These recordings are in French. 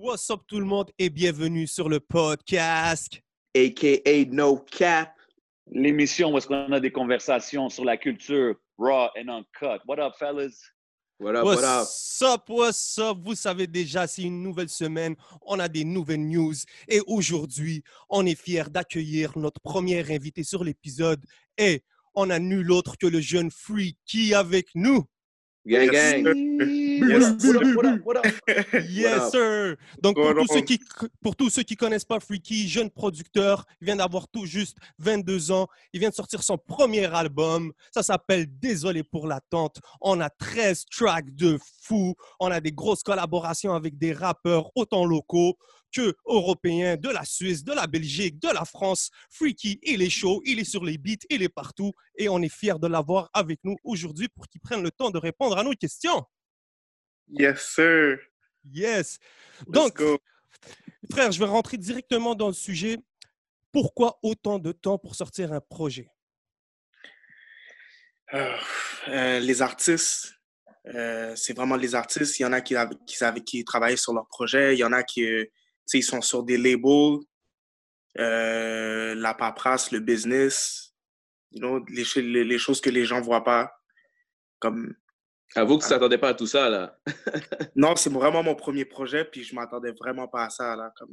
What's up tout le monde et bienvenue sur le podcast. aka No Cap. L'émission où est-ce qu'on a des conversations sur la culture raw and uncut. What up, fellas? What up, what up? What's up, what's up? Vous savez déjà, c'est une nouvelle semaine, on a des nouvelles news et aujourd'hui, on est fiers d'accueillir notre premier invité sur l'épisode et on a nul autre que le jeune Freaky avec nous. Gang, gang. Yes. What up, what up, what up? Yes, up? sir. Donc, pour tous, ceux qui, pour tous ceux qui connaissent pas Freaky, jeune producteur, il vient d'avoir tout juste 22 ans. Il vient de sortir son premier album. Ça s'appelle Désolé pour l'attente. On a 13 tracks de fou. On a des grosses collaborations avec des rappeurs autant locaux que européens, de la Suisse, de la Belgique, de la France. Freaky, il est chaud, il est sur les beats, il est partout. Et on est fiers de l'avoir avec nous aujourd'hui pour qu'il prenne le temps de répondre à nos questions. Yes, sir. Yes. Let's Donc, go. frère, je vais rentrer directement dans le sujet. Pourquoi autant de temps pour sortir un projet? Euh, euh, les artistes, euh, c'est vraiment les artistes. Il y en a qui, travaillent sur leur projet. Il y en a qui euh, ils sont sur des labels, la paperasse, le business, you know, les, ch- les, les choses que les gens ne voient pas. Comme... Avoue que tu t'attendais pas à tout ça, là. Non, c'est vraiment mon premier projet, puis je m'attendais vraiment pas à ça. Là, comme...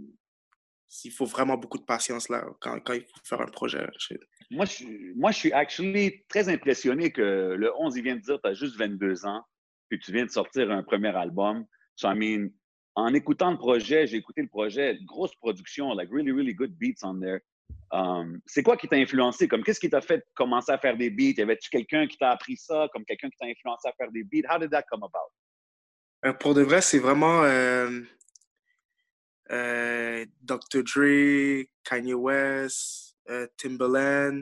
Il faut vraiment beaucoup de patience là, quand, quand il faut faire un projet. Je- Moi, je, suis- moi, je suis actually très impressionné que le 11, il vient de dire tu as juste 22 ans, puis tu viens de sortir un premier album. So, I mean, en écoutant le projet, j'ai écouté le projet, grosse production, like really, really good beats on there. Um, c'est quoi qui t'a influencé? Comme qu'est-ce qui t'a fait commencer à faire des beats? Y avait-tu quelqu'un qui t'a appris ça? Comme quelqu'un qui t'a influencé à faire des beats? How did that come about? Euh, pour de vrai, c'est vraiment euh, euh, Dr. Dre, Kanye West, Timbaland,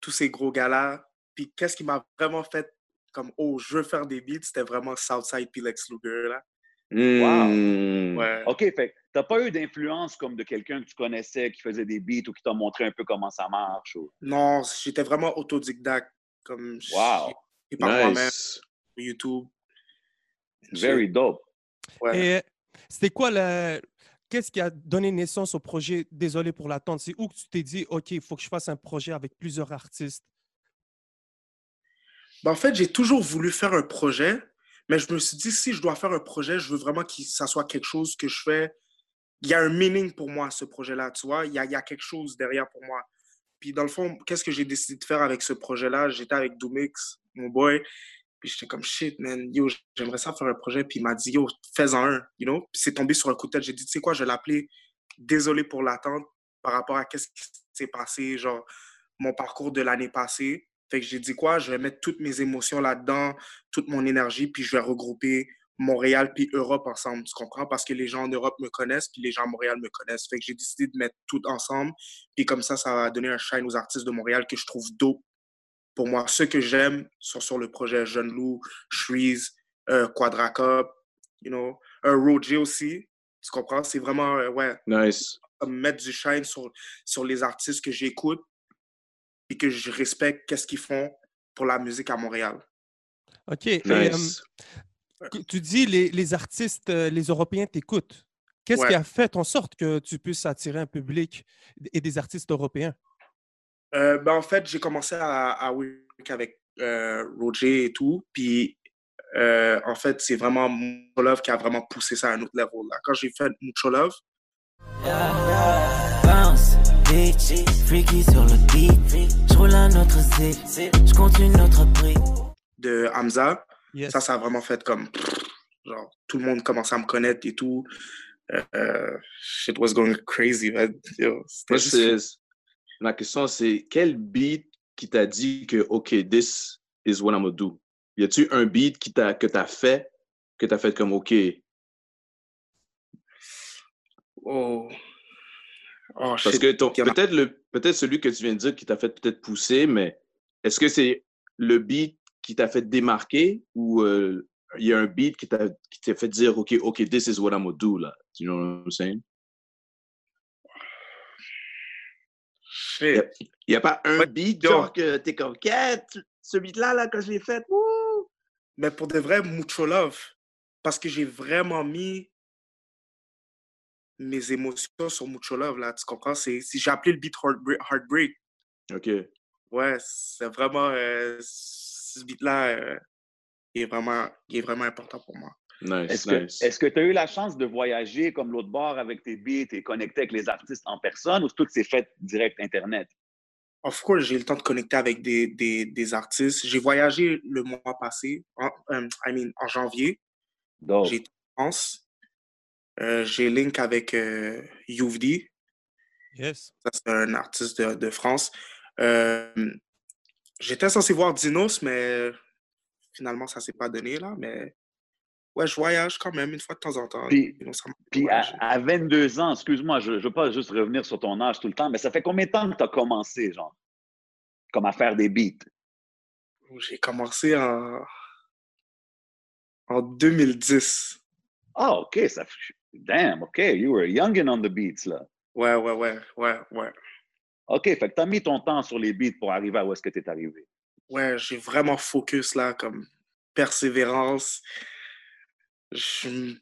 tous ces gros gars-là. Puis qu'est-ce qui m'a vraiment fait comme oh, je veux faire des beats, c'était vraiment Southside puis Lex Luger. Hmm. Ouais. OK, fait que t'as pas eu d'influence comme de quelqu'un que tu connaissais qui faisait des beats ou qui t'a montré un peu comment ça marche? Ou... Non, j'étais vraiment autodidacte comme Wow. j'ai par moi-même Nice. sur YouTube. Very dope. Ouais. Et c'était quoi la... Qu'est-ce qui a donné naissance au projet Désolé pour l'attente? C'est où que tu t'es dit, OK, il faut que je fasse un projet avec plusieurs artistes? Ben, en fait, j'ai toujours voulu faire un projet, mais je me suis dit, si je dois faire un projet, je veux vraiment que ça soit quelque chose que je fais. Il y a un meaning pour moi, ce projet-là, tu vois. Il y a, quelque chose derrière pour moi. Puis, dans le fond, qu'est-ce que j'ai décidé de faire avec ce projet-là? J'étais avec Doomix, mon boy. Puis, j'étais comme, shit, man, yo, j'aimerais ça faire un projet. Puis, il m'a dit, yo, fais-en un, you know? Puis, c'est tombé sur un coup de tête. J'ai dit, tu sais quoi, je vais l'appeler Désolé pour l'attente par rapport à qu'est-ce qui s'est passé, genre, mon parcours de l'année passée. Fait que j'ai dit quoi? Je vais mettre toutes mes émotions là-dedans, toute mon énergie, puis je vais regrouper Montréal puis Europe ensemble, tu comprends? Parce que les gens en Europe me connaissent, puis les gens à Montréal me connaissent. Fait que j'ai décidé de mettre tout ensemble, puis comme ça, ça va donner un shine aux artistes de Montréal que je trouve dope. Pour moi, ceux que j'aime sont sur le projet Jeune Loup, Shreeze, euh, Quadra Cup, you know, euh, Roger aussi, tu comprends? C'est vraiment, euh, ouais, Nice. mettre du shine sur, sur les artistes que j'écoute et que je respecte qu'est-ce qu'ils font pour la musique à Montréal. OK. Et, euh, Nice. tu dis les, les artistes, euh, les Européens t'écoutent. Qu'est-ce qui a fait en sorte que tu puisses attirer un public et des artistes européens? Euh, ben, en fait, j'ai commencé à, à work avec euh, Roger et tout. Puis, euh, en fait, c'est vraiment Mucho Love qui a vraiment poussé ça à un autre level. Là. Quand j'ai fait Mucho Love, bitch, freaky sur le beat. J'roule un autre zip, j'continue notre prix. de Hamza, Yes. ça, ça a vraiment fait comme. Genre, tout le monde commençait à me connaître et tout. Euh, shit was going crazy, man. Yo, Moi, juste. Ma question, c'est quel beat qui t'a dit que, OK, this is what I'm gonna do? Y a-tu un beat qui t'a, que t'as fait, que t'as fait comme, OK, Oh. Oh, Parce que ton- peut-être le peut-être celui que tu viens de dire qui t'a fait peut-être pousser, mais est-ce que c'est le beat qui t'a fait démarquer ou euh, il y a un beat qui t'a qui t'a fait dire OK, OK, this is what I'm gonna do là? You know what I'm saying? Il n'y a pas un beat genre que t'es comme quête, ce beat là je l'ai fait. wouh! Mais pour de vrai, mucho love. Parce que j'ai vraiment mis mes émotions sur Mucho Love, là, tu comprends? C'est, si j'ai appelé le beat Heartbreak. Heartbreak. OK. Ouais, c'est vraiment. euh, ce beat-là euh, il est, vraiment, il est vraiment important pour moi. Nice, Est-ce que est-ce que tu as eu la chance de voyager comme l'autre bord avec tes beats et connecter avec les artistes en personne ou tout s'est fait direct Internet? Of course, j'ai eu le temps de connecter avec des, des, des artistes. J'ai voyagé le mois passé, en, euh, I mean, en janvier. Donc, J'ai été en France. Euh, j'ai link avec euh, Youvdi. Yes. Ça, c'est un artiste de, de France. Euh, J'étais censé voir Dinos, mais finalement, ça ne s'est pas donné, là. Mais ouais, je voyage quand même une fois de temps en temps. Puis- à, à 22 ans, excuse-moi, je ne veux pas juste revenir sur ton âge tout le temps, mais ça fait combien de temps que tu as commencé, genre, comme à faire des beats? J'ai commencé en, en 2010. Ah, OK, ça fait... Damn, OK, you were youngin' on the beats, là. Ouais, ouais, ouais, ouais, ouais. OK, fait que tu as mis ton temps sur les beats pour arriver à où est-ce que tu es arrivé. Ouais, j'ai vraiment focus là, comme persévérance. Je-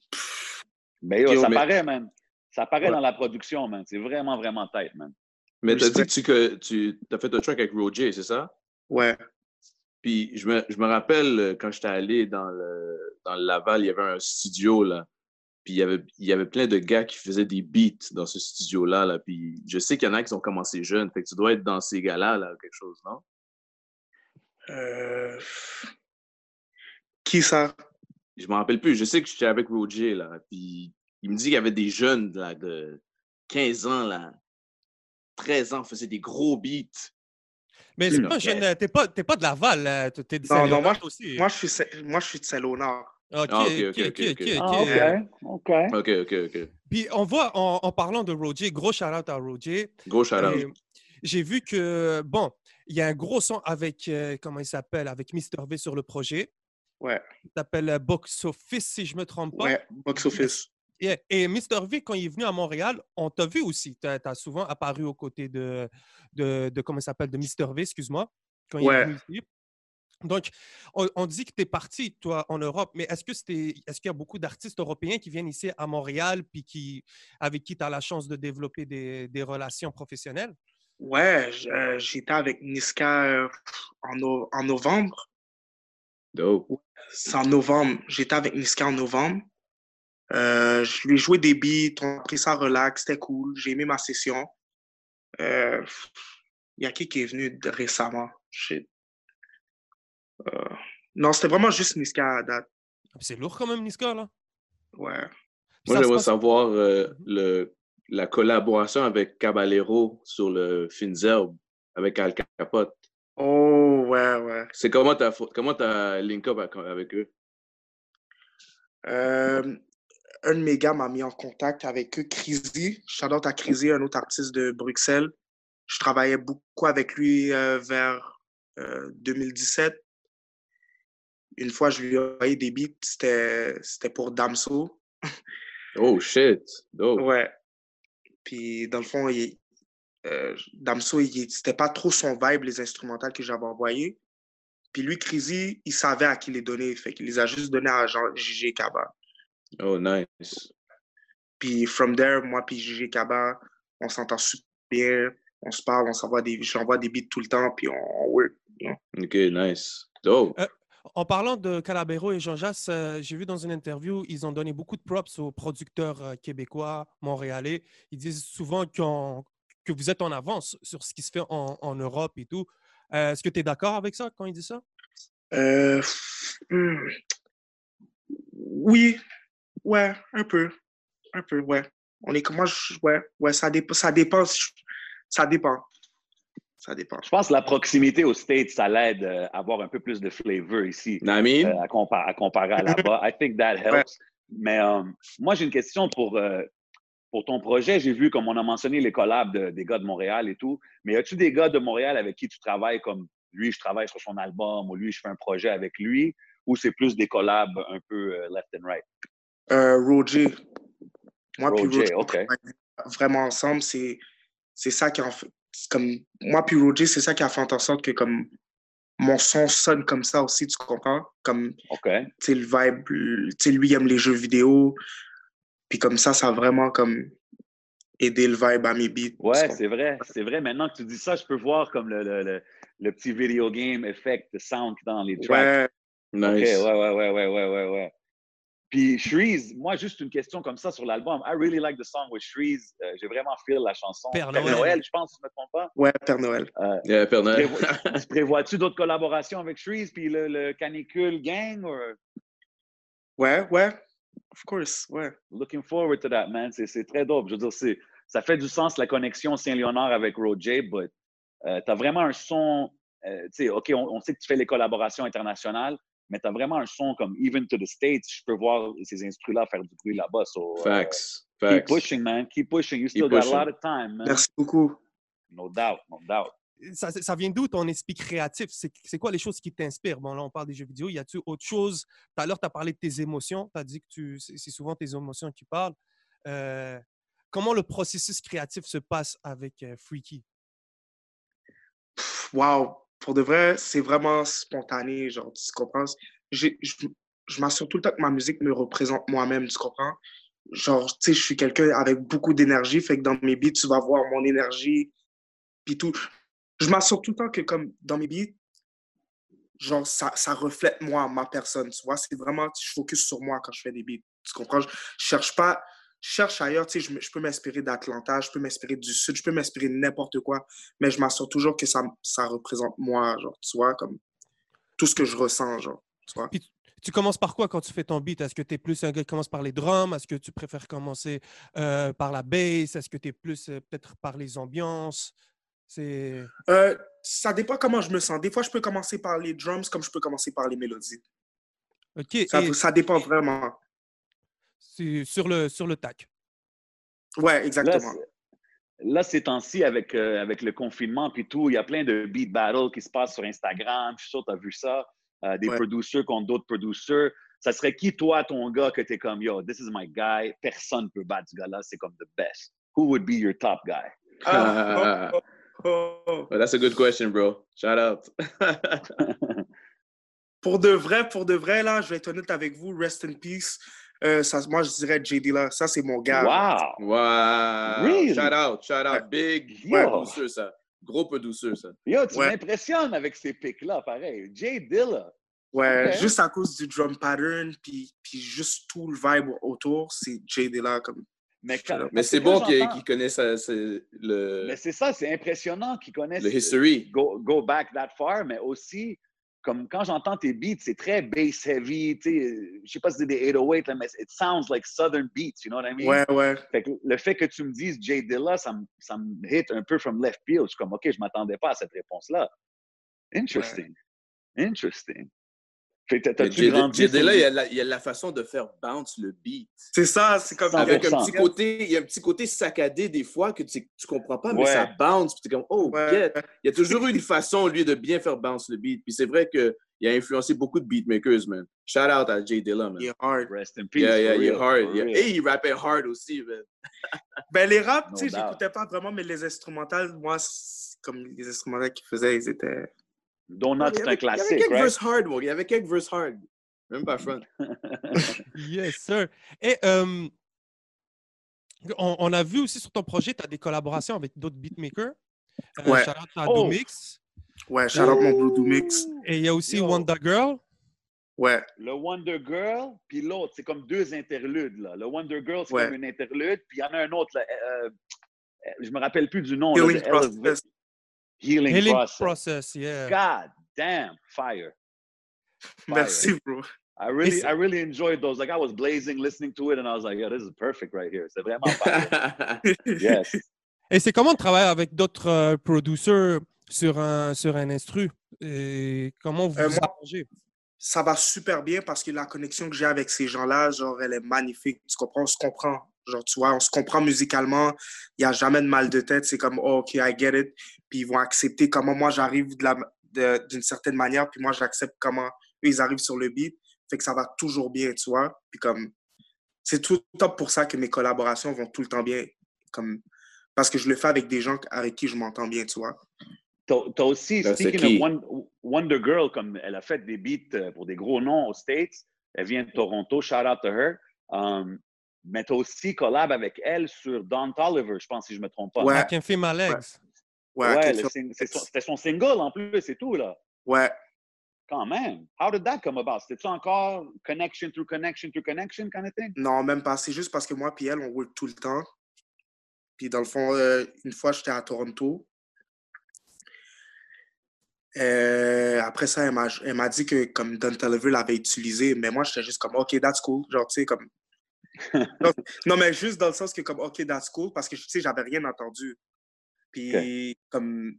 Mais yo, Yo, ça mais- paraît, man. Ça paraît Ouais. dans la production, man. C'est vraiment, vraiment tête, man. Mais t'as dit Respect. que tu, que tu as fait un track avec Roger, c'est ça? Ouais, Puis je me, je me rappelle euh, quand j'étais allé dans le, dans le Laval, il y avait un studio là. Puis il y, avait, il y avait plein de gars qui faisaient des beats dans ce studio-là. Là. Puis je sais qu'il y en a qui ont commencé jeunes. Fait que tu dois être dans ces gars-là, là, quelque chose, non? Euh, Qui ça? Je me rappelle plus. Je sais que j'étais avec Roger, là. Puis il me dit qu'il y avait des jeunes là, de 15 ans, là. 13 ans, faisaient des gros beats. Mais c'est Hmm, pas jeune, t'es pas, t'es pas de Laval, là. t'es de Non, non, moi, aussi. moi, je suis, moi, je suis de Saint-Léonard. Ok, Ah, ok, ok, ok, ok. Ah. Puis on voit, en, en parlant de Roger, gros shout-out à Roger. Gros shout Et J'ai vu que, bon, il y a un gros son avec, euh, comment il s'appelle, avec Mr. V sur le projet. Ouais, Il s'appelle euh, Box Office, si je me trompe pas. ouais, box office. Et, et Mr. V, quand il est venu à Montréal, on t'a vu aussi. Tu as, souvent apparu aux côtés de, de, de comment il s'appelle, de Mr. V, excuse-moi, quand il est Ouais. venu ici. Donc, on, on dit que tu es parti, toi, en Europe, mais est-ce que c'était, est-ce qu'il y a beaucoup d'artistes européens qui viennent ici à Montréal, puis qui, avec qui tu as la chance de développer des, des relations professionnelles? Ouais, euh, j'étais avec Niska euh, en, no- en novembre. C'est en novembre. J'étais avec Niska en novembre. Euh, je lui ai joué des beats, on a pris ça relax, c'était cool. J'ai aimé ma session. Euh, Il y a qui qui est venu récemment? Shit. Euh, Non, c'était vraiment juste Niska à date. Ah, C'est lourd quand même, Niska, là. Ouais. Puis Moi, j'aimerais passe- savoir euh, le, la collaboration avec Caballero sur le Finzerbe avec Al Capote. Oh, ouais, ouais. C'est comment t'as fo- comment t'as link up avec, eux? Euh, un de mes gars m'a mis en contact avec eux, Crazy. Shout out à Crazy, un autre artiste de Bruxelles. Je travaillais beaucoup avec lui euh, vers euh, 2017. Une fois, je lui ai envoyé des beats, c'était c'était pour Damso. Oh shit. Dope. Ouais. Puis, dans le fond, il, euh, Damso, c'était pas trop son vibe, les instrumentales que j'avais envoyées. Puis lui, Crazy, il savait à qui les donner. Fait qu'il les a juste donnés à JG Kaba. Oh nice. Puis from there, moi puis Gigi Kaba, on s'entend super bien, on se parle, on s'envoie des, j'envoie des beats tout le temps, puis on, on work. Ok, nice. Dope. En parlant de Calabero et Jean Jass, euh, j'ai vu dans une interview, ils ont donné beaucoup de props aux producteurs euh, québécois, montréalais. Ils disent souvent que vous êtes en avance sur ce qui se fait en, Europe et tout. Euh, Est-ce que tu es d'accord avec ça quand ils disent ça? Hmm. Oui, ouais, un peu, un peu, ouais. On est comme moi, je- ouais, ouais, ça dépend, ça dépend, ça dépend. Je pense que la proximité aux States, ça l'aide euh, à avoir un peu plus de flavor ici. I mean? euh, à, compa- à comparer à là-bas. I think that helps. Mais euh, moi, j'ai une question pour, euh, pour ton projet. J'ai vu, comme on a mentionné, les collabs de- des gars de Montréal et tout. Mais as-tu des gars de Montréal avec qui tu travailles comme lui, je travaille sur son album ou lui, je fais un projet avec lui? Ou c'est plus des collabs un peu euh, left and right? Euh, Roger. Moi puis Roger, Roger, OK. travaille vraiment ensemble. C'est, c'est ça qui en fait. Comme, moi puis Roger, c'est ça qui a fait en sorte que comme mon son sonne comme ça aussi, tu comprends? Comme, OK. tu sais, le vibe, le- tu sais, lui il aime les jeux vidéo. Puis comme ça, ça a vraiment comme aider le vibe à mes beats. Ouais, c'est vrai, c'est vrai. Maintenant que tu dis ça, je peux voir comme le, le, le, le petit video game effect de sound dans les tracks. Ouais, Nice. OK, ouais, ouais, ouais, ouais, ouais, ouais, ouais. Puis Shreeze, moi, juste une question comme ça sur l'album. I really like the song with Shreeze. Euh, J'ai vraiment feel la chanson. Père Noël. je pense, si je ne me trompe pas. ouais, Père Noël. Euh, Yeah, Père Noël. prévo- Prévois-tu d'autres collaborations avec Shreeze puis le, le Canicule Gang? Or? Ouais, ouais. Of course, ouais. looking forward to that, man. C'est c'est très dope. Je veux dire, c'est- ça fait du sens la connexion Saint-Léonard avec Roger, but euh, tu as vraiment un son. euh, tu sais, OK, on, on sait que tu fais les collaborations internationales, mais tu as vraiment un son comme even to the States. Je peux voir ces instruments-là faire du bruit là-bas. So, euh, Facts. keep Facts. pushing, man. Keep pushing. You still got pushing. a lot of time, man. Merci beaucoup. No doubt, no doubt. Ça, ça vient d'où ton esprit créatif? C'est quoi les choses qui t'inspirent? Bon, là, on parle des jeux vidéo. Y a-tu autre chose? Tout à l'heure, tu as parlé de tes émotions. Tu as dit que c'est souvent tes émotions qui parlent. Euh, comment le processus créatif se passe avec euh, Freaky? Wow, pour de vrai, c'est vraiment spontané, genre, tu comprends? Je, je m'assure tout le temps que ma musique me représente moi-même, tu comprends? Genre, tu sais, je suis quelqu'un avec beaucoup d'énergie, fait que dans mes beats, tu vas voir mon énergie, puis tout. Je m'assure tout le temps que, comme dans mes beats, genre, ça, ça reflète moi, ma personne, tu vois? C'est vraiment, je focus sur moi quand je fais des beats, tu comprends? Je, je cherche pas, cherche ailleurs, tu sais, je, peux m'inspirer d'Atlanta, je peux m'inspirer du Sud, je peux m'inspirer de n'importe quoi, mais je m'assure toujours que ça, ça représente moi, genre, tu vois, comme tout ce que je ressens, genre, tu vois? Tu commences par quoi quand tu fais ton beat? Est-ce que tu es plus un gars qui commence par les drums? Est-ce que tu préfères commencer euh, par la bass? Est-ce que tu es plus euh, peut-être par les ambiances? C'est. Euh, ça dépend comment je me sens. Des fois, je peux commencer par les drums comme je peux commencer par les mélodies. OK. Ça, et ça dépend vraiment. C'est sur le, sur le tac. Ouais, Là, exactement. c'est- là, ces temps-ci, avec, euh, avec le confinement puis tout, il y a plein de beat battles qui se passent sur Instagram. Je suis sûr que tu as vu ça. Euh, des Ouais. producers contre d'autres producers. Ça serait qui, toi, ton gars, que tu es comme, yo, this is my guy. Personne ne peut battre ce gars-là. C'est comme the best. Who would be your top guy? Ah, oh, oh, oh. Well, that's a good question, bro. Shout out. Pour de vrai, pour de vrai, là, je vais être honnête avec vous, rest in peace. Euh, ça, moi, je dirais JD là. Ça, c'est mon gars. Wow! wow. Really? Shout out. Shout out. Big. Gros douceur, ça. Gros peu douceur, ça. Yo, tu Ouais. m'impressionnes avec ces pics-là, pareil. Jay Dilla. Ouais, juste à cause du drum pattern, puis, puis juste tout le vibe autour, c'est JD là. Comme... Mais, quand- Mais c'est bon qu'il j'entends- qu'il connaisse euh, le, Mais c'est ça, c'est impressionnant qu'ils connaissent le history. go, go back that far, mais aussi, comme quand j'entends tes beats, c'est très bass heavy, tu sais, je sais pas si c'est des 808, là, mais it sounds like southern beats, you know what I mean? Ouais, ouais. Fait que le fait que tu me dises Jay Dilla, ça me, ça me hit un peu from left field. Je suis comme, OK, je m'attendais pas à cette réponse-là. Interesting. Interesting. Sur là, il y, a la, il y a la façon de faire bounce le beat. C'est ça, c'est comme. Avec un 100%. petit côté, il y a un petit côté saccadé des fois que tu, tu comprends pas, mais Ouais. ça bounce. Puis t'es comme, oh, Ouais. get. Il y a toujours eu une façon, lui, de bien faire bounce le beat. Puis c'est vrai qu'il a influencé beaucoup de beatmakers, man. Shout out à Jay Dilla, man. Il est hard. Rest in peace. Yeah, yeah, il est hard. Yeah. Et il rappait hard aussi, man. Ben, les raps, No tu sais, j'écoutais pas vraiment, mais les instrumentales, moi, comme les instrumentales qu'ils faisaient, ils étaient. Donut, c'est un il y avait classique, quelques right? verses hard, moi. Il y avait quelques verses hard. Même pas front. Yes, sir. Et euh, on, on a vu aussi sur ton projet, tu as des collaborations avec d'autres beatmakers. Euh, Ouais. shout out à Oh! Doomix. Ouais, shout out mon Blue Do Mix. Et il y a aussi Yo. Wonder Girl. Ouais, Le Wonder Girl, puis l'autre, c'est comme deux interludes. Là. Le Wonder Girl, c'est Ouais. comme une interlude, puis il y en a un autre, là, euh, euh, je me rappelle plus du nom. Healing Process. Healing, Healing Process. Process, yeah. God damn, fire. Fire. Merci, bro. I really, I really enjoyed those. Like I was blazing listening to it, and I was like, "Yeah, this is perfect right here." C'est vraiment fire. yes. Et c'est comment de travailler avec d'autres euh, producers sur un, sur un instru? Et comment vous Euh, vous arrangez? ça va super bien parce que la connexion que j'ai avec ces gens-là, genre, elle est magnifique. Tu comprends? On se comprend. Genre, tu vois, on se comprend musicalement. Il n'y a jamais de mal de tête. C'est comme, oh, OK, I get it. Puis ils vont accepter comment moi j'arrive de la- de- d'une certaine manière, puis moi j'accepte comment eux ils arrivent sur le beat. Fait que ça va toujours bien, tu vois. Puis comme, c'est tout top pour ça que mes collaborations vont tout le temps bien. Comme, parce que je le fais avec des gens avec qui je m'entends bien, tu vois. T'as t'as aussi, Là, c'est speaking of Won- Wonder Girl, comme elle a fait des beats euh, pour des gros noms aux States, elle vient de Toronto, shout out to her. Um, mais tu as aussi collab avec elle sur Don Tolliver, je pense, si je me trompe pas. Ouais. I can feel my legs. Ouais, Ouais, son- c'était son single en plus, c'est tout, là. ouais. Quand même. How did that come about? C'était-tu encore connection through connection through connection kind of thing? Non, même pas. C'est juste parce que moi puis elle, on work tout le temps. Puis dans le fond, euh, une fois, j'étais à Toronto. Euh, après ça, elle m'a, elle m'a dit que comme Don Toliver l'avait utilisé, mais moi, j'étais juste comme, OK, that's cool. Genre, tu sais, comme... non, non, mais juste dans le sens que comme, OK, that's cool, parce que, tu sais, j'avais rien entendu. Puis, comme,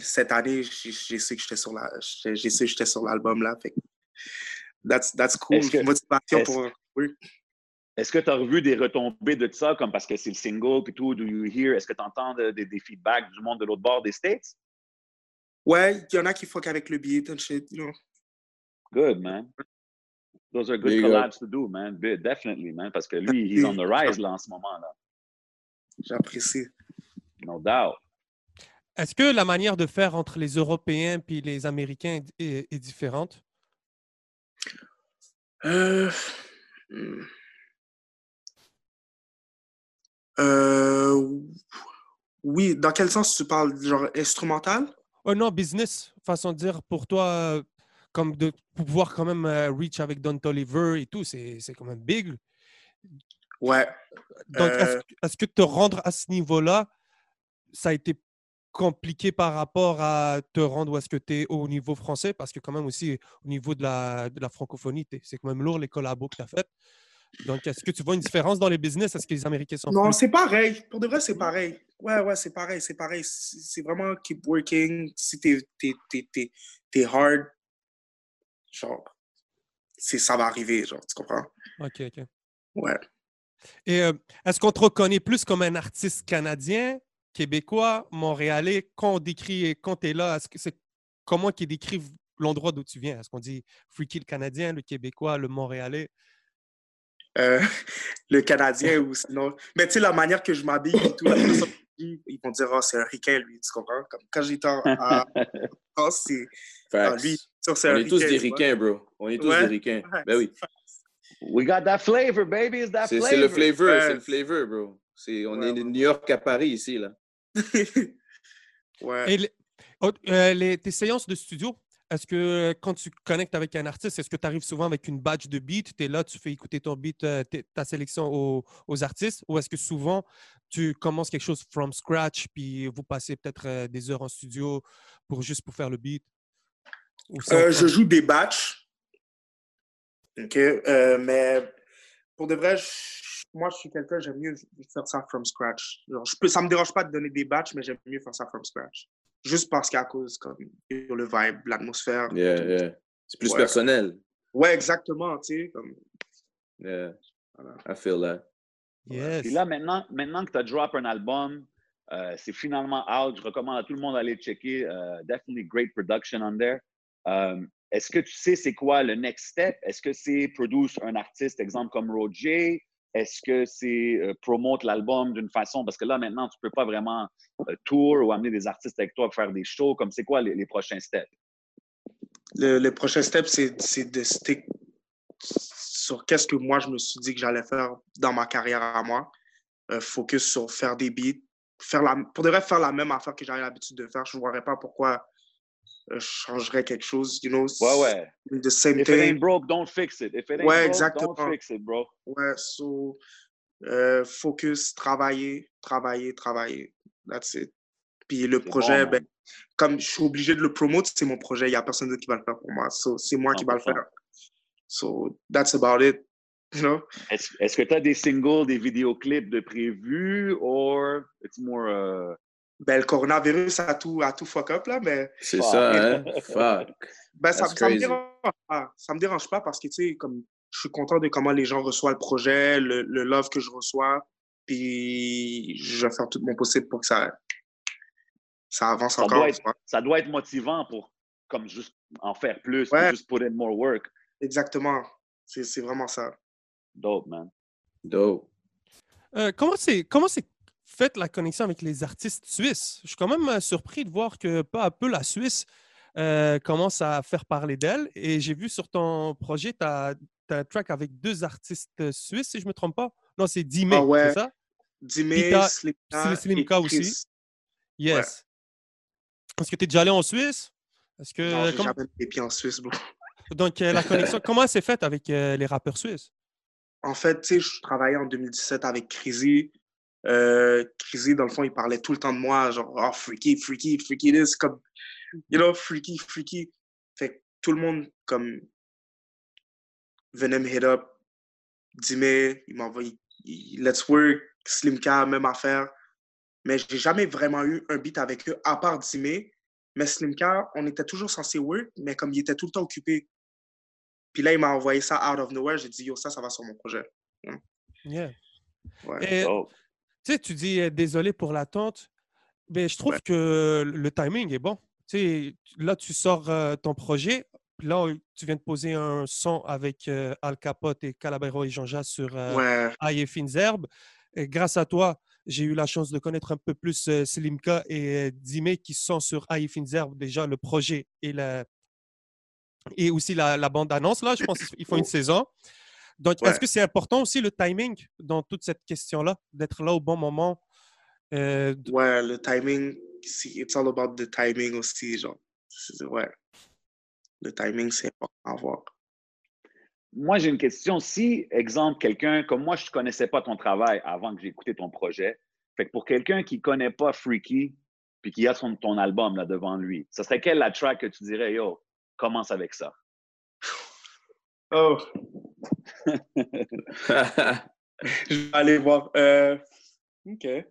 cette année, j'ai su que j'étais sur la, j'ai j'ai su que j'étais sur l'album, là. Fait that's, that's cool. Que- Motivation pour... Oui. Est-ce que tu as revu des retombées de ça, comme parce que c'est le single puis tout, do you hear? Est-ce que tu entends de- de- des feedbacks du monde de l'autre bord des States? Ouais, il y en a qui fuck avec le beat and shit, you know. Good, man. Those are good Big up. collabs to do, man. Definitely, man. Parce que lui, he's on the rise là en ce moment, là. J'apprécie. No doubt. Est-ce que la manière de faire entre les Européens puis les Américains est, est- est différente? Euh... hmm. Euh, Oui, dans quel sens tu parles? Genre instrumental? Oh non, business, façon de dire, pour toi, comme de pouvoir quand même euh, reach avec Don Toliver et tout, c'est quand même big. Ouais. Donc, est-ce Euh, que- est-ce que te rendre à ce niveau-là, ça a été compliqué par rapport à te rendre où est-ce que tu es au niveau français? Parce que quand même aussi, au niveau de la, de la francophonie, t'es- c'est quand même lourd les collabos que tu as fait. Donc, est-ce que tu vois une différence dans les business? Est-ce que les Américains sont Non, plus... c'est pareil. Pour de vrai, c'est pareil. Ouais, ouais, c'est pareil, c'est pareil. C'est vraiment keep working. Si t'es t'es- t'es- t'es hard, genre, c'est- ça va arriver, genre, tu comprends? OK, OK. Ouais. Et euh, est-ce qu'on te reconnaît plus comme un artiste canadien, québécois, montréalais? Quand on décrit, quand tu es là, est-ce que c'est comment qu'ils décrivent l'endroit d'où tu viens? Est-ce qu'on dit Freaky le Canadien, le Québécois, le Montréalais? Euh, le Canadien ou sinon. Mais tu sais, la manière que je m'habille et tout, la qui ils vont dire, oh, c'est un ricain, lui, tu comprends? Comme quand j'étais en- à France, c'est. ah, lui, On est tous des ricains, bro. On est tous Ouais. des ricains. Ben oui. We got that flavor, baby. It's that C'est flavor. c'est le flavor, Ouais. c'est le flavor, bro. C'est- on Ouais, est de ouais. New York à Paris ici, là. ouais. Et euh, les- tes séances de studio, est-ce que quand tu connectes avec un artiste, est-ce que tu arrives souvent avec une badge de beat? Tu es là, tu fais écouter ton beat, euh, ta sélection aux, aux artistes? Ou est-ce que souvent tu commences quelque chose from scratch puis vous passez peut-être euh, des heures en studio pour juste pour faire le beat? Euh, je joue des batchs. OK. euh, mais pour de vrai, je- moi, je suis quelqu'un, j'aime mieux faire ça from scratch. Genre, je peux, ça me dérange pas de donner des batchs, mais j'aime mieux faire ça from scratch. Juste parce qu'à cause, comme, le vibe, l'atmosphère. Yeah, yeah. C'est plus Ouais. personnel. Ouais, exactement, tu sais. Comme, Yeah. Voilà. I feel that. Yes. Puis là, maintenant, maintenant que tu as drop un album, euh, c'est finalement out. Je recommande à tout le monde d'aller le checker. Euh, definitely great production on there. Euh, Est-ce que tu sais c'est quoi le next step? Est-ce que c'est produce un artiste, exemple comme Roger? Est-ce que c'est euh, promote l'album d'une façon? Parce que là, maintenant, tu peux pas vraiment euh, tour ou amener des artistes avec toi pour faire des shows. Comme c'est quoi les, prochains steps? le, prochain step, c'est de stick sur qu'est-ce que moi, je me suis dit que j'allais faire dans ma carrière à moi. Euh, focus sur faire des beats. Faire la, pour de vrai, faire la même affaire que j'avais l'habitude de faire. Je ne vois pas pourquoi changerais quelque chose. You know, Ouais, ouais. The same If it ain't broke, don't fix it. If it ain't Ouais, broke, exactement. don't fix it, bro. Ouais, so, euh, focus, travailler, travailler, travailler. That's it. Puis le projet, bon, ben, comme je suis obligé de le promouvoir, c'est mon projet. Il n'y a personne d'autre qui va le faire pour moi. So, c'est moi qui va le 100%. faire. So, that's about it. You know? Est-ce que tu as des singles, des vidéoclips de prévus, or it's more. euh, Ben, le coronavirus a tout, a tout fuck up, là, mais C'est ça, hein? Fuck. ben, ça, ça me dérange pas. Ça me dérange pas parce que, tu sais, comme je suis content de comment les gens reçoivent le projet, le, le love que je reçois, puis je vais faire tout mon possible pour que ça, ça avance Ça encore. doit ça doit être motivant pour comme juste en faire plus, Ouais. juste put in more work. Exactement. C'est c'est vraiment ça. Dope, man. Dope. Euh, comment c'est comment c'est fait la connexion avec les artistes suisses? Je suis quand même euh, surpris de voir que peu à peu la Suisse euh, commence à faire parler d'elle. Et j'ai vu sur ton projet, tu as as un track avec deux artistes suisses, si je ne me trompe pas. Non, c'est Dime, Ah ouais. c'est ça? Dime, Slimka, aussi. Chris. Yes. Est-ce que tu es déjà allé en Suisse? Est-ce que. Non, j'ai comment- jamais mis les pieds en Suisse, bro. Donc, euh, la connexion, comment elle s'est faite avec euh, les rappeurs suisses? En fait, tu sais, je travaillais en 2017 avec Crazy. Euh, Crazy, dans le fond, il parlait tout le temps de moi, genre, oh, freaky, freaky, freaky this, comme, you know, freaky, freaky. Fait que tout le monde, comme, venait me hit up. Dime, il m'envoie, let's work, Slimka, même affaire. Mais j'ai jamais vraiment eu un beat avec eux, à part Dime. Mais Slimka, on était toujours censé work, mais comme il était tout le temps occupé. Puis là, il m'a envoyé ça out of nowhere. J'ai dit, yo, ça, ça va sur mon projet. Yeah. Ouais. Et, Oh. Tu sais, tu dis euh, désolé pour l'attente, mais je trouve Ouais. que le timing est bon. Tu sais, là, tu sors euh, ton projet, puis là, tu viens de poser un son avec euh, Al Capote et Calabero et Jean-Jacques sur Ouais, Aïe et Fines Herbes. Et grâce à toi, j'ai eu la chance de connaître un peu plus Slimka et Dime qui sont sur Aïe et Fines Herbes, déjà le projet et, la, et aussi la, la bande-annonce. Là, je pense qu'ils font une saison. Donc, est-ce que c'est important aussi le timing dans toute cette question-là, d'être là au bon moment? euh, ouais, le timing, c'est- it's all about the timing aussi, genre. Ouais. Le timing, c'est important à voir. Moi, j'ai une question. Si, exemple, quelqu'un, comme moi, je ne connaissais pas ton travail avant que j'ai écouté ton projet, fait que pour quelqu'un qui ne connaît pas Freaky, puis qui a son, ton album là devant lui, ce serait quelle la track que tu dirais, yo, commence avec ça? Oh, je vais aller voir. Euh, OK. Euh,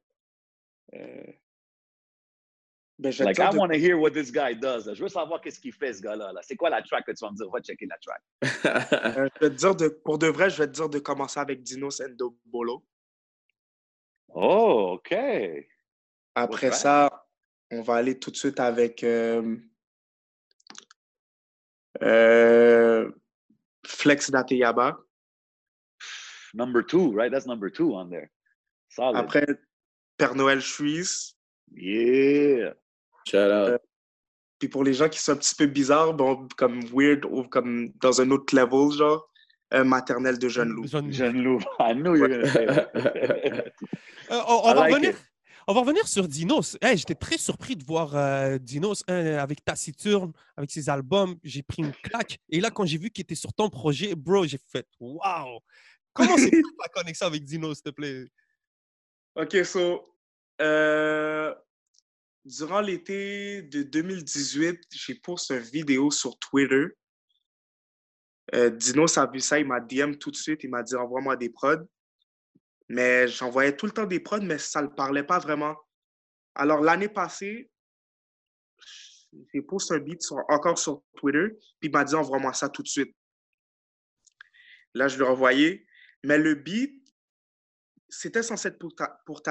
ben, je Like, I de- want to hear what this guy does. là. Je veux savoir qu'est-ce qu'il fait, ce gars-là. là. C'est quoi la track que tu vas me dire? Va checker la track. euh, je vais te dire de, pour de vrai, je vais te dire de commencer avec Dinos Endobolo. Oh, OK. Après ça, on va aller tout de suite avec euh, Flex Dateyaba. Number two, right? That's number two on there. Solid. Après, Père Noël Suisse. Yeah. Shout out. Puis pour les gens qui sont un petit peu bizarres, bon, comme weird ou comme dans un autre level, genre, euh, maternelle de Jeune Loup. Jeune- Jeune Loup. I knew you were going to say that. Euh, on, on va like revenir, it. On va revenir sur Dinos. Hey, J'étais très surpris de voir euh, Dinos hein, avec Taciturne, avec ses albums. J'ai pris une claque. Et là, quand j'ai vu qu'il était sur ton projet, bro, j'ai fait Waouh! Comment c'est la connexion avec Dinos, s'il te plaît? OK, so, euh, durant l'été de 2018, j'ai posté une vidéo sur Twitter. Euh, Dinos a vu ça, il m'a DM tout de suite, il m'a dit envoie-moi des prods. Mais j'envoyais tout le temps des prods, mais ça ne le parlait pas vraiment. Alors l'année passée, j'ai posté un beat encore sur Twitter, puis il m'a dit envoie-moi ça tout de suite. Là, je l'ai envoyé. Mais le beat, c'était censé être pour, ta, pour.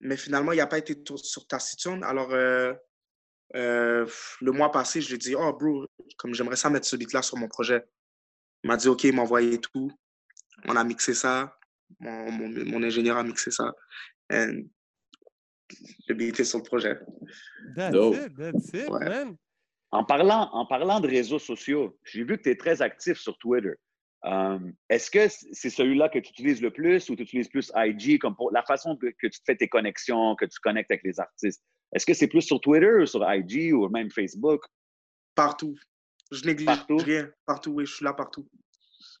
Mais finalement, il n'a pas été sur Taciturne. Alors, euh, euh, le mois passé, je lui ai dit, oh, bro, comme j'aimerais ça mettre ce beat-là sur mon projet. Il m'a dit, OK, il m'a envoyé tout. On a mixé ça. Mon, mon- mon ingénieur a mixé ça. And le beat est sur le projet. That's Dope. it, that's it, Ouais. man. En parlant, en parlant de réseaux sociaux, j'ai vu que tu es très actif sur Twitter. Euh, Est-ce que c'est celui-là que tu utilises le plus ou tu utilises plus IG comme pour la façon que, que tu fais tes connexions, que tu connectes avec les artistes? Est-ce que c'est plus sur Twitter ou sur IG ou même Facebook? Partout. Je néglige Partout? rien. Partout, oui, je suis là partout.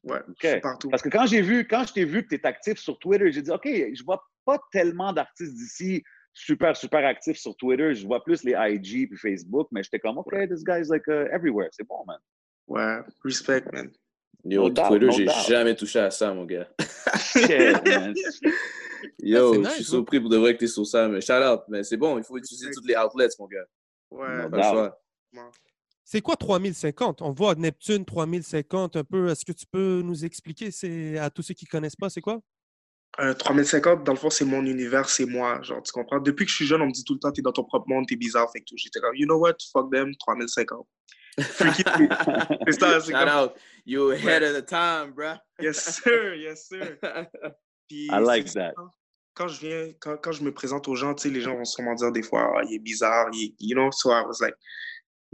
Ouais, partout. Parce que quand j'ai vu, quand je t'ai vu que tu es actif sur Twitter, j'ai dit OK, je vois pas tellement d'artistes d'ici super, super actifs sur Twitter. Je vois plus les IG puis Facebook, mais j'étais comme OK, this guy's like uh, everywhere. C'est bon, man. Ouais, respect, man. Yo, No Twitter, no j'ai jamais touché à ça, mon gars. Shit, man. Yo, je nice, suis surpris pour de vrai que t'es sur ça, mais shout out. Mais c'est bon, il faut utiliser tous les outlets, mon gars. Ouais, No C'est quoi 3050? On voit Neptune 3050 un peu. Est-ce que tu peux nous expliquer? C'est à tous ceux qui ne connaissent pas, c'est quoi? Euh, 3050, dans le fond, c'est mon univers, c'est moi. Genre, tu comprends? Depuis que je suis jeune, on me dit tout le temps, t'es dans ton propre monde, t'es bizarre, fait que tout. J'étais comme, you know what? Fuck them, 3050. Freaky, c'est ça, c'est Shout comme, out. You ahead of the time, bruh. yes sir, yes sir. Puis, I like that. Quand je viens, quand, quand je me présente aux gens, tu sais, les gens vont sûrement dire des fois, Ah, il est bizarre, il, you know, so I was like,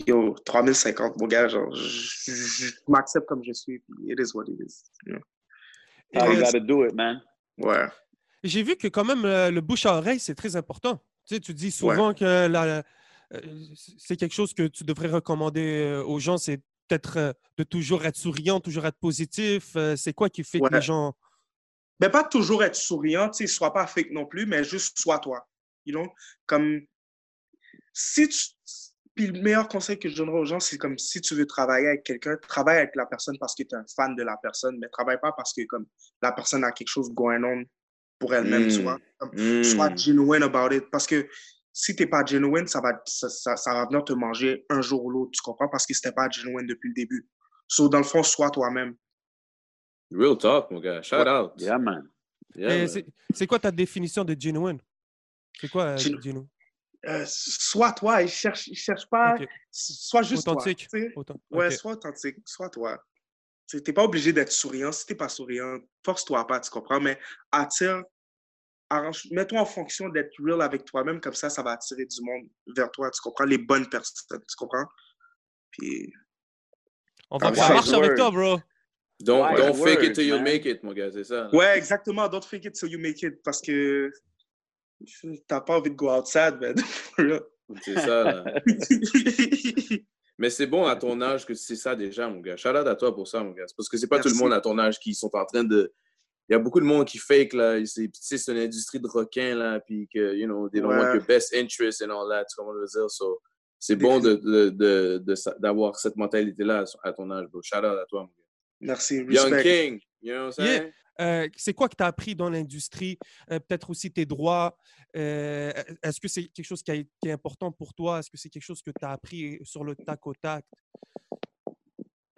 Yo, 3050, mon gars, genre, je, je- je m'accepte comme je suis. puis It is what it is. How you gotta do it, man. Ouais. J'ai vu que quand même euh, le bouche à oreille, c'est très important. Tu sais, tu dis souvent que la- euh, c'est quelque chose que tu devrais recommander euh, aux gens, c'est peut-être de toujours être souriant, toujours être positif. C'est quoi qui fait que les gens... Mais pas toujours être souriant, tu sais, sois pas fake non plus, mais juste sois toi. You know? Comme si tu. Puis le meilleur conseil que je donnerais aux gens, c'est comme si tu veux travailler avec quelqu'un, travaille avec la personne parce que tu es un fan de la personne, mais travaille pas parce que comme la personne a quelque chose going on pour elle-même, tu Mm. vois. Comme, Mm. Sois genuine about it. Parce que si tu n'es pas genuine, ça va, ça, ça- ça va venir te manger un jour ou l'autre, tu comprends? Parce que c'était pas genuine depuis le début. So, dans le fond, sois toi-même. Real talk, mon gars. Shout Ouais. out. Yeah, man. Yeah, Et man. c'est- quoi ta définition de genuine? C'est quoi, euh, Genu- genuine? Euh, sois toi et cherche, cherche pas. Ok. Sois juste Authentique. toi. Autant. Ouais, ok. sois authentique, sois toi. Tu n'es pas obligé d'être souriant. Si tu n'es pas souriant, force-toi pas, tu comprends? Mais attire, arrange, mets-toi en fonction d'être real avec toi-même, comme ça, ça va attirer du monde vers toi, tu comprends? Les bonnes personnes, tu comprends? Puis, On va Ah, ça wise marche avec toi, bro. Don't, don't fake it till you make it, mon gars, c'est ça. là. ouais, exactement. Don't fake it till you make it, parce que t'as pas envie de go outside. C'est ça. là. Mais c'est bon à ton âge que c'est ça déjà, mon gars. Shout out à toi pour ça, mon gars. Parce que c'est pas tout le monde à ton âge qui sont en train de. Il y a beaucoup de monde qui fake, là. C'est une industrie de requins, là. Puis que, you know, they don't want Ouais. your best interest and all that. Tu comprends veux dire? So, c'est bon de- de- de- de d'avoir cette mentalité-là à ton âge, bro. Shout out à toi, mon gars. Merci, Young respect. King. You know what I'm Yeah. saying? Euh, c'est quoi que tu as appris dans l'industrie? Euh, Peut-être aussi tes droits. Euh, Est-ce que c'est quelque chose qui, a- qui est important pour toi? Est-ce que c'est quelque chose que tu as appris sur le tac au tac?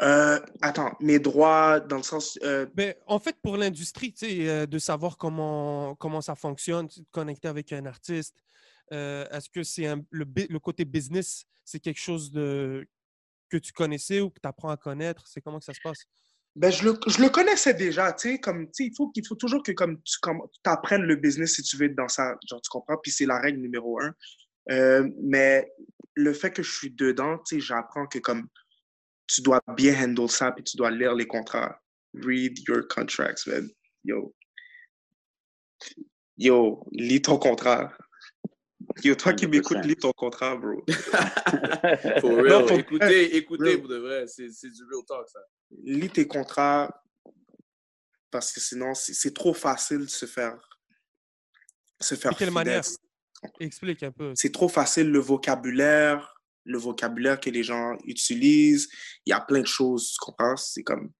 Euh, attends, mes droits, dans le sens... euh, Ben, en fait, pour l'industrie, tu sais, euh, de savoir comment, comment ça fonctionne, de connecter avec un artiste, euh, est-ce que c'est le, côté business, c'est quelque chose de, que tu connaissais ou que tu apprends à connaître? C'est comment que ça se passe? Ben, je le, je le connaissais déjà, tu sais, comme, tu il faut, faut toujours que comme, tu comme, apprennes le business si tu veux être dans ça, genre, tu comprends, puis c'est la règle numéro un. Euh, mais le fait que je suis dedans, tu sais, j'apprends que comme, tu dois bien handle ça, puis tu dois lire les contrats. Read your contracts, man. Yo. Yo, lis ton contrat. Yo, toi qui 100%. m'écoutes, lis ton contrat, bro. For Non, real. faut- écoutez, écoutez real. pour de vrai. C'est c'est du real talk, ça. lis tes contrats parce que sinon, c'est c'est trop facile de se faire. Se faire De quelle fidèle. manière? Explique un peu. C'est trop facile le vocabulaire, le vocabulaire que les gens utilisent. Il y a plein de choses, tu comprends? C'est comme.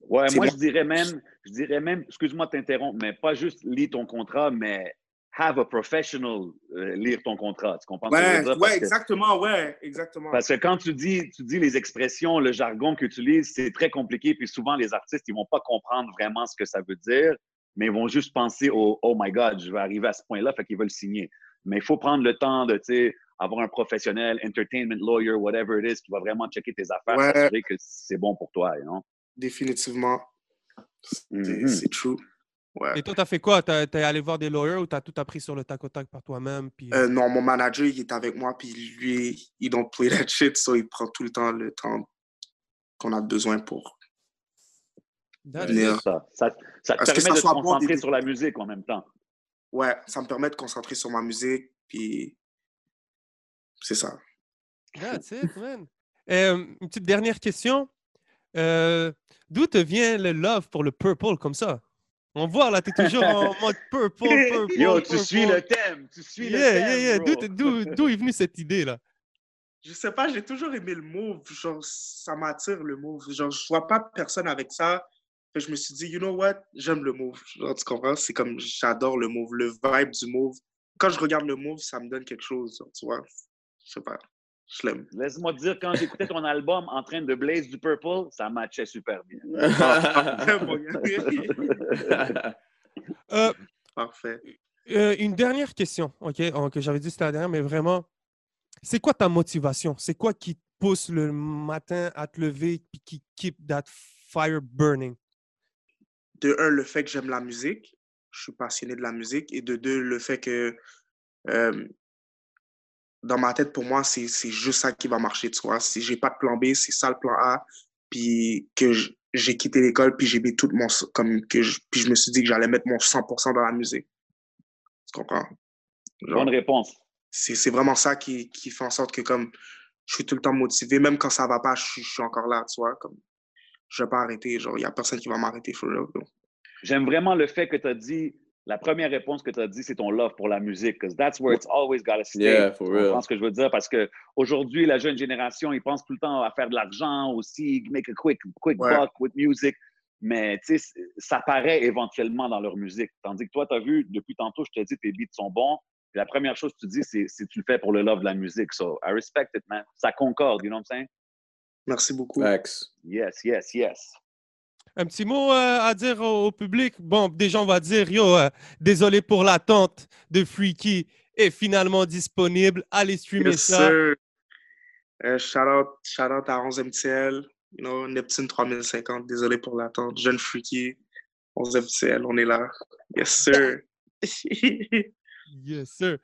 Ouais, moi, bon. je dirais même, je dirais même, excuse-moi de t'interrompre, mais pas juste lis ton contrat, mais have a professional euh, lire ton contrat. Tu comprends ce que je Ouais, Parce que- exactement, ouais, exactement. Parce que quand tu dis, tu dis les expressions, le jargon que tu utilises, c'est très compliqué. Puis souvent, les artistes, ils vont pas comprendre vraiment ce que ça veut dire, mais ils vont juste penser au Oh my God, je vais arriver à ce point-là, fait qu'ils veulent signer. Mais il faut prendre le temps de, tu sais, avoir un professionnel, entertainment lawyer, whatever it is, qui va vraiment checker tes affaires, Ouais. s'assurer que c'est bon pour toi, know? Définitivement. C'est c'est true. Ouais. Et toi, tu as fait quoi? Tu es allé voir des lawyers ou tu as tout appris sur le tac au tac par toi-même? Puis... Euh, non, mon manager, il est avec moi, puis lui, il don't play that shit, so il prend tout le temps le temps qu'on a besoin pour. Venir. it. Ça, ça, ça te permet ça de te concentrer des- sur la musique en même temps. Ouais, ça me permet de concentrer sur ma musique, puis c'est ça. That's it, man. Euh, une petite dernière question. Euh, D'où te vient le love pour le purple comme ça? On voit là, tu es toujours en mode purple, purple. Yo, tu purple. suis le thème, tu suis Yeah, le thème, yeah, yeah. D'où t'es- D'où est venue cette idée là? Je sais pas, j'ai toujours aimé le move. Genre, ça m'attire le move. Genre, je vois pas personne avec ça. Que je me suis dit, you know what? J'aime le move. Genre, tu comprends? C'est comme, j'adore le move, le vibe du move. Quand je regarde le move, ça me donne quelque chose. genre, tu vois? Je sais pas. L'aime. Laisse-moi te dire, quand j'écoutais ton album en train de blaze du purple, ça matchait super bien. Euh, Parfait. euh, une dernière question, OK? que j'avais dit c'était la dernière, mais vraiment, c'est quoi ta motivation? C'est quoi qui te pousse le matin à te lever et qui keep that fire burning? de un, le fait que j'aime la musique, je suis passionné de la musique, et de deux, le fait que euh, dans ma tête, pour moi, c'est juste ça qui va marcher, tu vois. Si j'ai pas de plan B, c'est ça le plan A. Puis que j'ai quitté l'école, puis j'ai mis tout mon... Comme que je, puis je me suis dit que j'allais mettre mon 100% dans la musique. Tu comprends? Genre, Bonne réponse. c'est vraiment ça qui, qui fait en sorte que comme je suis tout le temps motivé, même quand ça va pas, je suis, je suis encore là, tu vois, comme je vais pas arrêter, genre il y a personne qui va m'arrêter. J'aime vraiment le fait que tu as dit, la première réponse que tu as dit, c'est ton love pour la musique, because that's where it's always gotta stay. Yeah, for Tu real. comprends ce que je veux dire? Parce que aujourd'hui, la jeune génération, ils pensent tout le temps à faire de l'argent aussi, make a quick, quick Ouais. buck with music. Mais tu sais, ça paraît éventuellement dans leur musique. Tandis que toi, tu as vu, depuis tantôt, je te dis, tes beats sont bons. Puis la première chose que tu dis, c'est c'est tu le fais pour le love de la musique. So, I respect it, man. Ça concorde, you know what I'm saying? Merci beaucoup. Facts. Yes, yes, yes. Un petit mot euh, à dire au, au public? Bon, déjà, on va dire, yo, euh, désolé pour l'attente de Freaky est finalement disponible. Allez streamer Yes, ça. sir. Euh, shout, out, shout out à 11 MTL, you know, Neptune 3050, désolé pour l'attente. Jeune Freaky, 11 MTL, on est là. Yes, sir. Yes, sir.